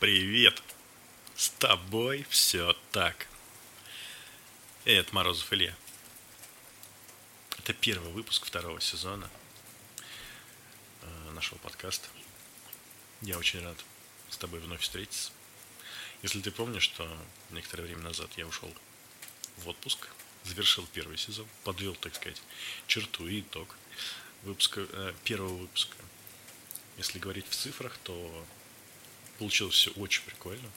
Привет! С тобой все так. Это Морозов Илья. Это первый выпуск второго сезона э, нашего подкаста. Я очень рад с тобой вновь встретиться. Если ты помнишь, что некоторое время назад я ушел в отпуск, завершил первый сезон, подвел, так сказать, черту и итог выпуска, э, первого выпуска. Если говорить в цифрах, то Получилось все очень прикольно.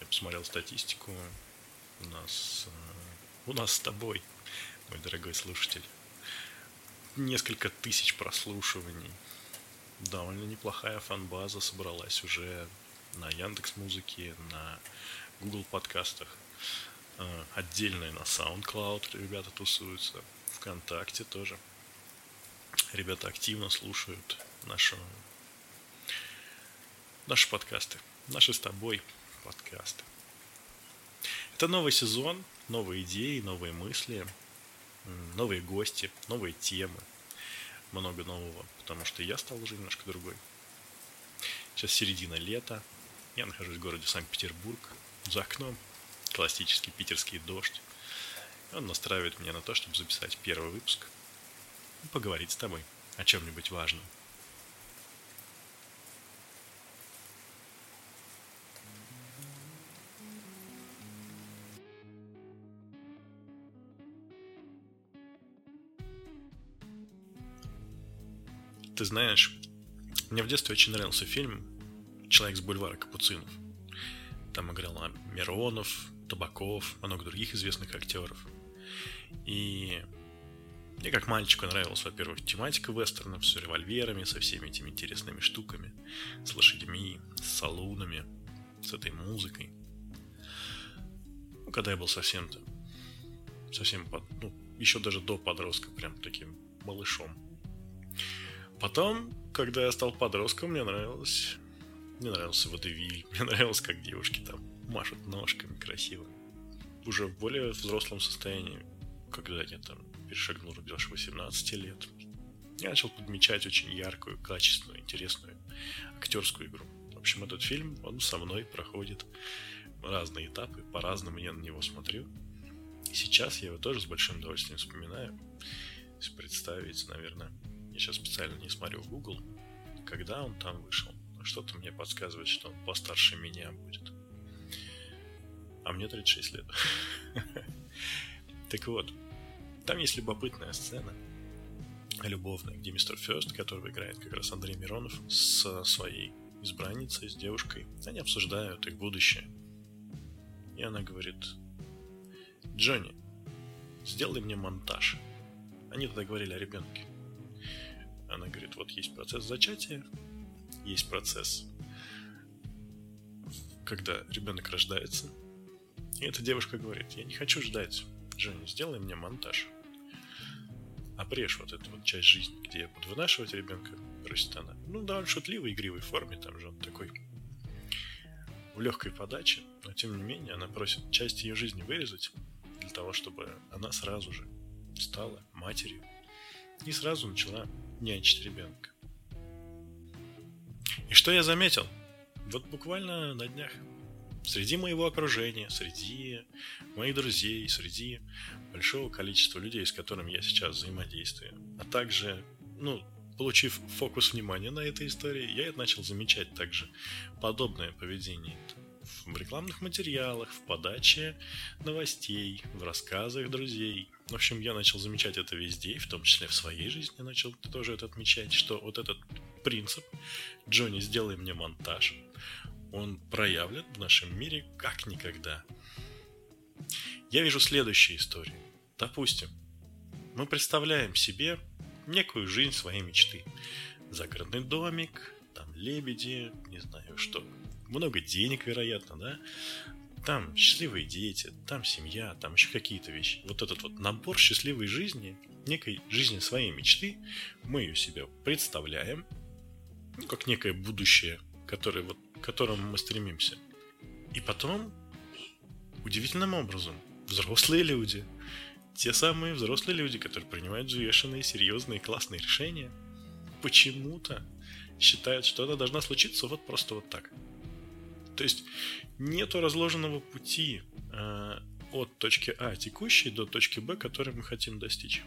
Я посмотрел статистику. У нас, э, у нас с тобой, мой дорогой слушатель, несколько тысяч прослушиваний. Довольно неплохая фан-база собралась уже на Яндекс Музыке, на Google подкастах. Э, отдельная на SoundCloud ребята тусуются. ВКонтакте тоже. Ребята активно слушают нашу наши подкасты, наши с тобой подкасты. Это новый сезон, новые идеи, новые мысли, новые гости, новые темы, много нового, потому что я стал уже немножко другой. Сейчас середина лета, я нахожусь в городе Санкт-Петербург, за окном классический питерский дождь. Он настраивает меня на то, чтобы записать первый выпуск и поговорить с тобой о чем-нибудь важном. Ты знаешь, мне в детстве очень нравился фильм «Человек с бульвара Капуцинов». Там играл Миронов, Табаков, много других известных актеров. И мне как мальчику нравилась, во-первых, тематика вестернов с револьверами, со всеми этими интересными штуками, с лошадьми, с салунами, с этой музыкой. Ну, когда я был совсем-то, совсем, под, ну, еще даже до подростка, прям таким малышом. Потом, когда я стал подростком, мне нравилось... Мне нравился водевиль, мне нравилось, как девушки там машут ножками красиво. Уже в более взрослом состоянии, когда я там перешагнул рубеж 18 лет, я начал подмечать очень яркую, качественную, интересную актерскую игру. В общем, этот фильм, он со мной проходит разные этапы, по-разному я на него смотрю. И сейчас я его тоже с большим удовольствием вспоминаю. Представить, наверное, я сейчас специально не смотрю в Google, когда он там вышел. Что-то мне подсказывает, что он постарше меня будет. А мне 36 лет. Так вот, там есть любопытная сцена любовная, где мистер Фест, которого играет как раз Андрей Миронов, с своей избранницей, с девушкой, они обсуждают их будущее. И она говорит, Джонни, сделай мне монтаж. Они тогда говорили о ребенке. Она говорит, вот есть процесс зачатия, есть процесс, когда ребенок рождается. И эта девушка говорит, я не хочу ждать, Женя, сделай мне монтаж. Обрежь вот эту вот часть жизни, где я буду вынашивать ребенка, просит она. Ну, довольно шутливой, игривой форме, там же он такой в легкой подаче, но тем не менее она просит часть ее жизни вырезать для того, чтобы она сразу же стала матерью и сразу начала нянчить ребенка. И что я заметил? Вот буквально на днях среди моего окружения, среди моих друзей, среди большого количества людей, с которыми я сейчас взаимодействую, а также, ну, получив фокус внимания на этой истории, я начал замечать также подобное поведение в рекламных материалах, в подаче новостей, в рассказах друзей. В общем, я начал замечать это везде, в том числе в своей жизни начал тоже это отмечать, что вот этот принцип «Джонни, сделай мне монтаж», он проявлен в нашем мире как никогда. Я вижу следующую историю. Допустим, мы представляем себе некую жизнь своей мечты. Загородный домик, там лебеди, не знаю что, много денег, вероятно, да, там счастливые дети, там семья, там еще какие-то вещи. Вот этот вот набор счастливой жизни, некой жизни своей мечты, мы ее себе представляем, ну, как некое будущее, которое, вот, к которому мы стремимся. И потом, удивительным образом, взрослые люди, те самые взрослые люди, которые принимают взвешенные, серьезные, классные решения, почему-то считают, что это должна случиться вот просто вот так – То есть нету разложенного пути э, от точки А текущей до точки Б, которой мы хотим достичь.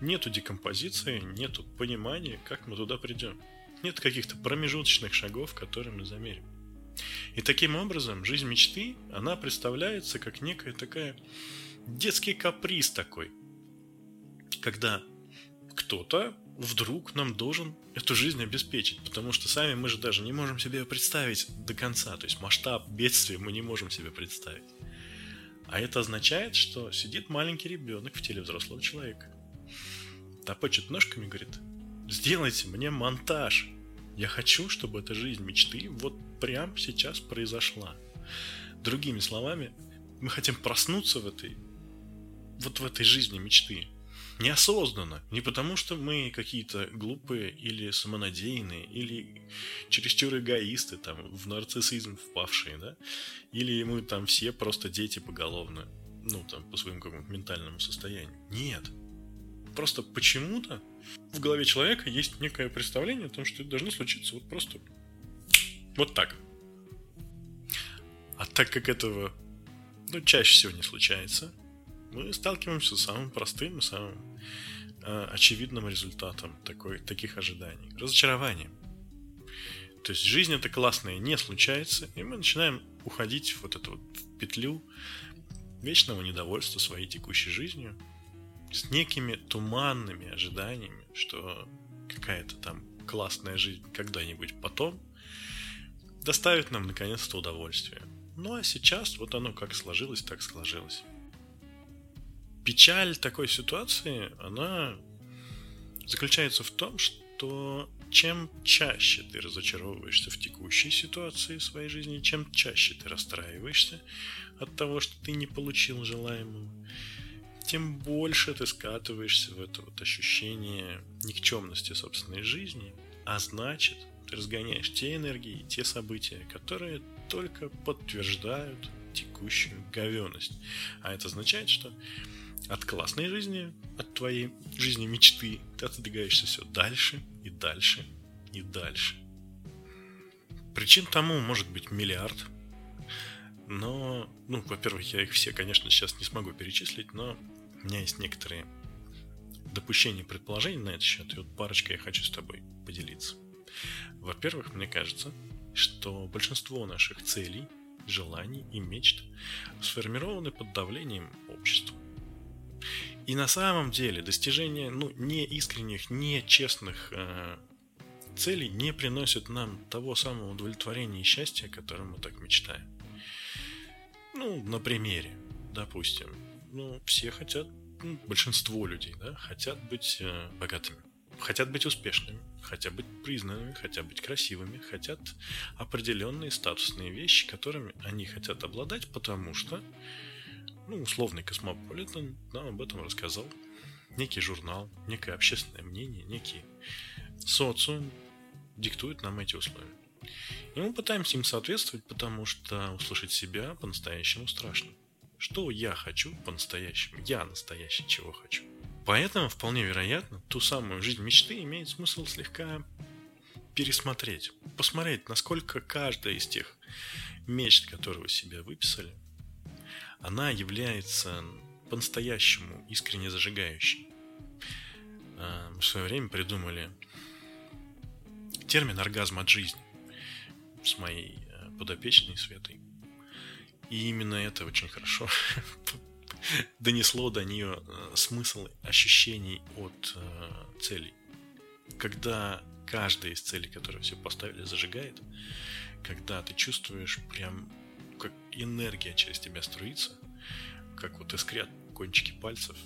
Нету декомпозиции, нету понимания, как мы туда придем. Нет каких-то промежуточных шагов, которые мы замерим. И таким образом жизнь мечты, она представляется как некая такая детский каприз такой, когда кто-то вдруг нам должен эту жизнь обеспечить, потому что сами мы же даже не можем себе представить до конца, то есть масштаб бедствия мы не можем себе представить. А это означает, что сидит маленький ребенок в теле взрослого человека, топочет ножками и говорит, сделайте мне монтаж, я хочу, чтобы эта жизнь мечты вот прямо сейчас произошла. Другими словами, мы хотим проснуться в этой, вот в этой жизни мечты, неосознанно. Не потому, что мы какие-то глупые или самонадеянные, или чересчур эгоисты, там, в нарциссизм впавшие, да? Или мы там все просто дети поголовно, ну, там, по своему какому-то ментальному состоянию. Нет. Просто почему-то в голове человека есть некое представление о том, что это должно случиться вот просто вот так. А так как этого ну, чаще всего не случается, мы сталкиваемся с самым простым и самым э, очевидным результатом такой, таких ожиданий. Разочарованием. То есть жизнь это классная не случается, и мы начинаем уходить в вот эту вот петлю вечного недовольства своей текущей жизнью с некими туманными ожиданиями, что какая-то там классная жизнь когда-нибудь потом доставит нам наконец-то удовольствие. Ну а сейчас вот оно как сложилось, так сложилось печаль такой ситуации, она заключается в том, что чем чаще ты разочаровываешься в текущей ситуации своей жизни, чем чаще ты расстраиваешься от того, что ты не получил желаемого, тем больше ты скатываешься в это вот ощущение никчемности собственной жизни, а значит, ты разгоняешь те энергии, те события, которые только подтверждают текущую говенность. А это означает, что от классной жизни, от твоей жизни мечты, ты отодвигаешься все дальше и дальше и дальше. Причин тому может быть миллиард. Но, ну, во-первых, я их все, конечно, сейчас не смогу перечислить, но у меня есть некоторые допущения, предположения на этот счет, и вот парочка я хочу с тобой поделиться. Во-первых, мне кажется, что большинство наших целей, желаний и мечт сформированы под давлением общества. И на самом деле достижение ну, не искренних, не честных э, целей не приносит нам того самого удовлетворения и счастья, о котором мы так мечтаем. Ну, на примере, допустим, ну, все хотят, ну, большинство людей, да, хотят быть э, богатыми, хотят быть успешными, хотят быть признанными, хотят быть красивыми, хотят определенные статусные вещи, которыми они хотят обладать, потому что ну, условный космополитен нам об этом рассказал. Некий журнал, некое общественное мнение, некий социум диктует нам эти условия. И мы пытаемся им соответствовать, потому что услышать себя по-настоящему страшно. Что я хочу по-настоящему? Я настоящий чего хочу. Поэтому, вполне вероятно, ту самую жизнь мечты имеет смысл слегка пересмотреть. Посмотреть, насколько каждая из тех мечт, которые вы себе выписали, она является по-настоящему искренне зажигающей. Мы в свое время придумали термин оргазм от жизни с моей э, подопечной Светой. И именно это очень хорошо донесло до нее э, смысл ощущений от э, целей. Когда каждая из целей, которые все поставили, зажигает, когда ты чувствуешь прям как энергия через тебя струится, как вот искрят кончики пальцев,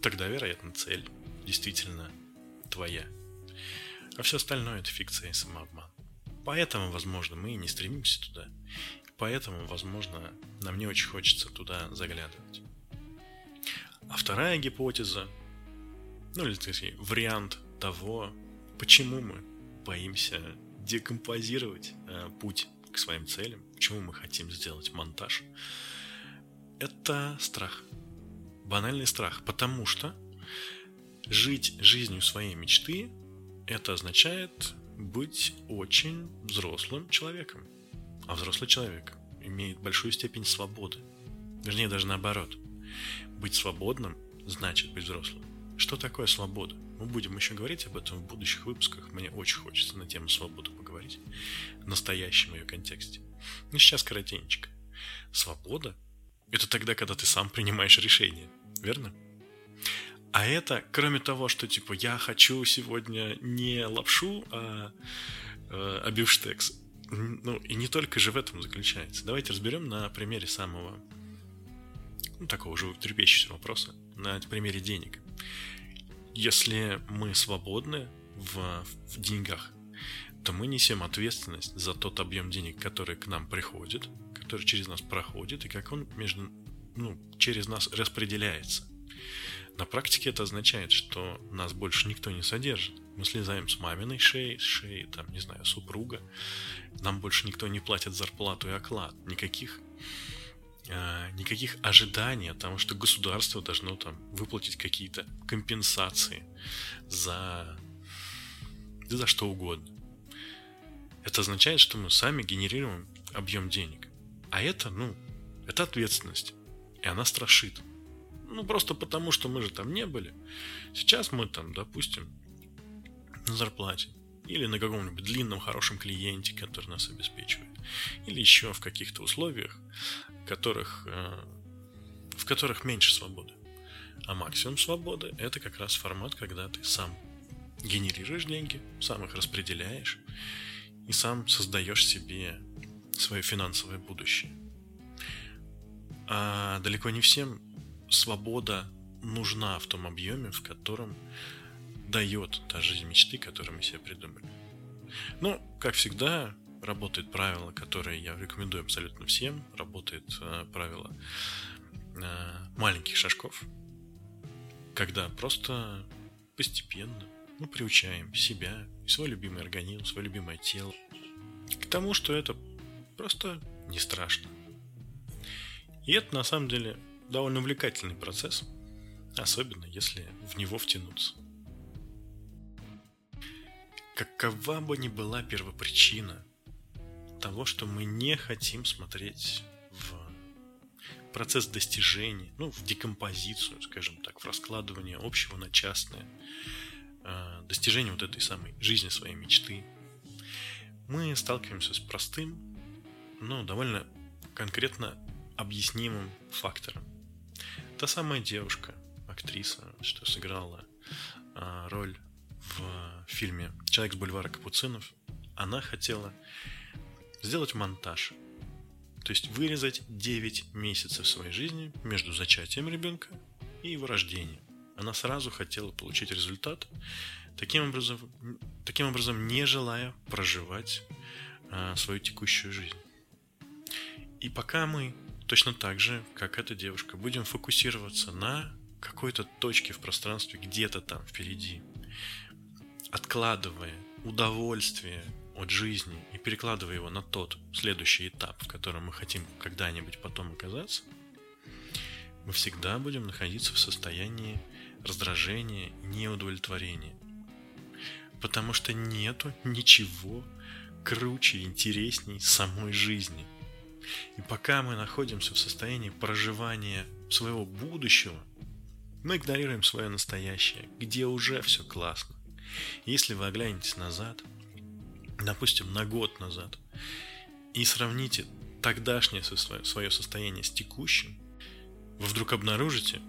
тогда, вероятно, цель действительно твоя. А все остальное это фикция и самообман. Поэтому, возможно, мы и не стремимся туда. Поэтому, возможно, нам не очень хочется туда заглядывать. А вторая гипотеза, ну или, так сказать, вариант того, почему мы боимся декомпозировать э, путь к своим целям, почему мы хотим сделать монтаж, это страх. Банальный страх. Потому что жить жизнью своей мечты это означает быть очень взрослым человеком. А взрослый человек имеет большую степень свободы. Вернее, даже наоборот. Быть свободным значит быть взрослым. Что такое свобода? Мы будем еще говорить об этом в будущих выпусках. Мне очень хочется на тему свободы поговорить. В настоящем ее контексте. Но сейчас коротенечко. Свобода – это тогда, когда ты сам принимаешь решение. Верно? А это, кроме того, что типа я хочу сегодня не лапшу, а, а, а бифштекс. Ну, и не только же в этом заключается. Давайте разберем на примере самого, ну, такого же трепещущего вопроса, на примере денег. Если мы свободны в, в деньгах, то мы несем ответственность за тот объем денег, который к нам приходит, который через нас проходит, и как он между, ну, через нас распределяется. На практике это означает, что нас больше никто не содержит. Мы слезаем с маминой шеи, с шеи, там, не знаю, супруга. Нам больше никто не платит зарплату и оклад. Никаких, никаких ожиданий от того, что государство должно там выплатить какие-то компенсации за, да за что угодно. Это означает, что мы сами генерируем объем денег. А это, ну, это ответственность. И она страшит. Ну, просто потому, что мы же там не были. Сейчас мы там, допустим, на зарплате. Или на каком-нибудь длинном хорошем клиенте, который нас обеспечивает. Или еще в каких-то условиях, которых, э, в которых меньше свободы. А максимум свободы – это как раз формат, когда ты сам генерируешь деньги, сам их распределяешь и сам создаешь себе свое финансовое будущее. А далеко не всем свобода нужна в том объеме, в котором дает та жизнь мечты, которую мы себе придумали. Ну, как всегда, работает правило, которое я рекомендую абсолютно всем. Работает э, правило э, маленьких шажков, когда просто постепенно мы приучаем себя и свой любимый организм, свое любимое тело к тому, что это просто не страшно. И это на самом деле довольно увлекательный процесс, особенно если в него втянуться. Какова бы ни была первопричина того, что мы не хотим смотреть в процесс достижения, ну, в декомпозицию, скажем так, в раскладывание общего на частное, э, достижение вот этой самой жизни своей мечты, мы сталкиваемся с простым, но довольно конкретно объяснимым фактором. Та самая девушка, актриса, что сыграла а, роль в фильме «Человек с бульвара Капуцинов», она хотела сделать монтаж. То есть вырезать 9 месяцев своей жизни между зачатием ребенка и его рождением. Она сразу хотела получить результат, таким образом, таким образом не желая проживать а, свою текущую жизнь. И пока мы точно так же, как эта девушка, будем фокусироваться на какой-то точке в пространстве, где-то там впереди, откладывая удовольствие от жизни и перекладывая его на тот следующий этап, в котором мы хотим когда-нибудь потом оказаться, мы всегда будем находиться в состоянии раздражения неудовлетворения. Потому что нету ничего круче интересней самой жизни – и пока мы находимся в состоянии проживания своего будущего, мы игнорируем свое настоящее, где уже все классно. Если вы оглянетесь назад, допустим, на год назад, и сравните тогдашнее свое состояние с текущим, вы вдруг обнаружите,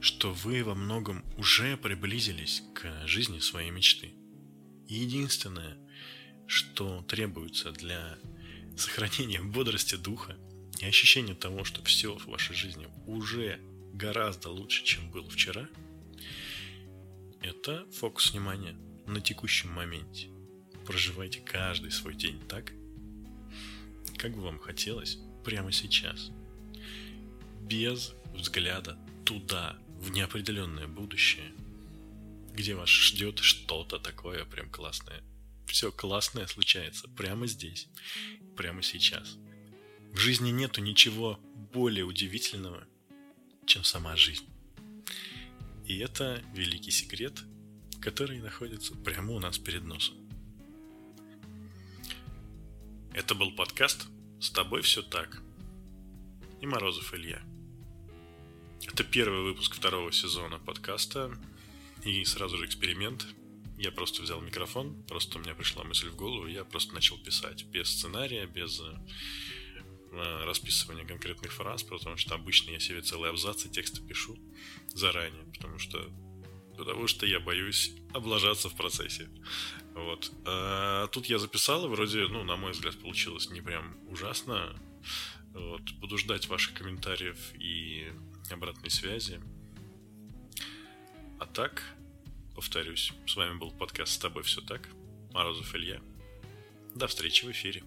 что вы во многом уже приблизились к жизни своей мечты. Единственное, что требуется для сохранение бодрости духа и ощущение того, что все в вашей жизни уже гораздо лучше, чем было вчера, это фокус внимания на текущем моменте. Проживайте каждый свой день так, как бы вам хотелось прямо сейчас. Без взгляда туда, в неопределенное будущее, где вас ждет что-то такое прям классное. Все классное случается прямо здесь прямо сейчас. В жизни нету ничего более удивительного, чем сама жизнь. И это великий секрет, который находится прямо у нас перед носом. Это был подкаст С тобой все так. И Морозов Илья. Это первый выпуск второго сезона подкаста. И сразу же эксперимент. Я просто взял микрофон, просто у меня пришла мысль в голову, я просто начал писать. Без сценария, без э, расписывания конкретных фраз, потому что обычно я себе целые абзацы текста пишу заранее, потому что потому что я боюсь облажаться в процессе. Вот. А тут я записал, и вроде, ну, на мой взгляд, получилось не прям ужасно. Вот. Буду ждать ваших комментариев и обратной связи. А так, повторюсь, с вами был подкаст «С тобой все так». Морозов Илья. До встречи в эфире.